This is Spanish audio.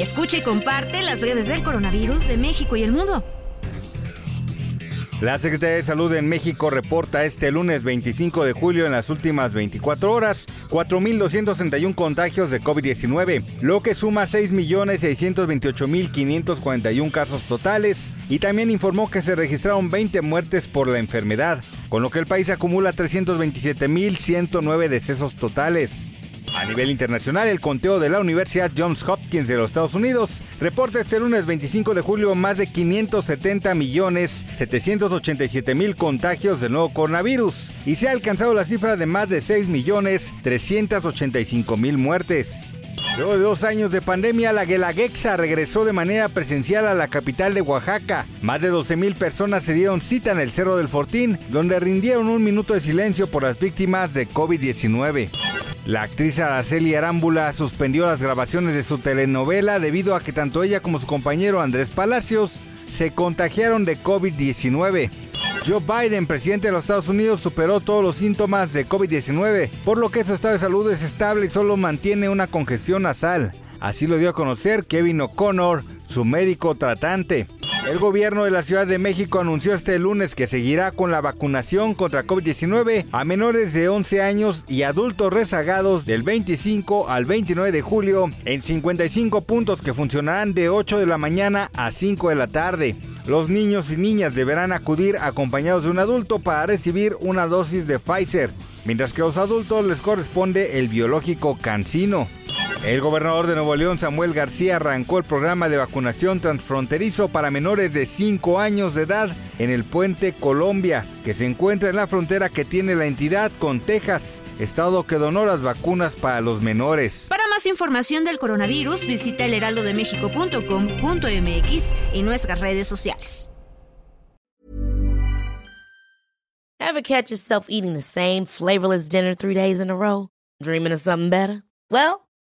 Escucha y comparte las redes del coronavirus de México y el mundo. La Secretaría de Salud en México reporta este lunes 25 de julio en las últimas 24 horas 4.261 contagios de COVID-19, lo que suma 6.628.541 casos totales y también informó que se registraron 20 muertes por la enfermedad, con lo que el país acumula 327.109 decesos totales. A nivel internacional, el conteo de la Universidad Johns Hopkins de los Estados Unidos reporta este lunes 25 de julio más de 570 millones 787 mil contagios del nuevo coronavirus y se ha alcanzado la cifra de más de 6 millones 385 mil muertes. Luego de dos años de pandemia, la Guelaguetza regresó de manera presencial a la capital de Oaxaca. Más de 12 mil personas se dieron cita en el Cerro del Fortín, donde rindieron un minuto de silencio por las víctimas de COVID-19. La actriz Araceli Arámbula suspendió las grabaciones de su telenovela debido a que tanto ella como su compañero Andrés Palacios se contagiaron de COVID-19. Joe Biden, presidente de los Estados Unidos, superó todos los síntomas de COVID-19, por lo que su estado de salud es estable y solo mantiene una congestión nasal. Así lo dio a conocer Kevin O'Connor, su médico tratante. El gobierno de la Ciudad de México anunció este lunes que seguirá con la vacunación contra COVID-19 a menores de 11 años y adultos rezagados del 25 al 29 de julio en 55 puntos que funcionarán de 8 de la mañana a 5 de la tarde. Los niños y niñas deberán acudir acompañados de un adulto para recibir una dosis de Pfizer, mientras que a los adultos les corresponde el biológico Cancino. El gobernador de Nuevo León, Samuel García, arrancó el programa de vacunación transfronterizo para menores de 5 años de edad en el puente Colombia, que se encuentra en la frontera que tiene la entidad con Texas, estado que donó las vacunas para los menores. Para más información del coronavirus, visita elheraldodemexico.com.mx y nuestras redes sociales. Ever catch yourself eating the same flavorless dinner three days in a row? Dreaming of something better? Well,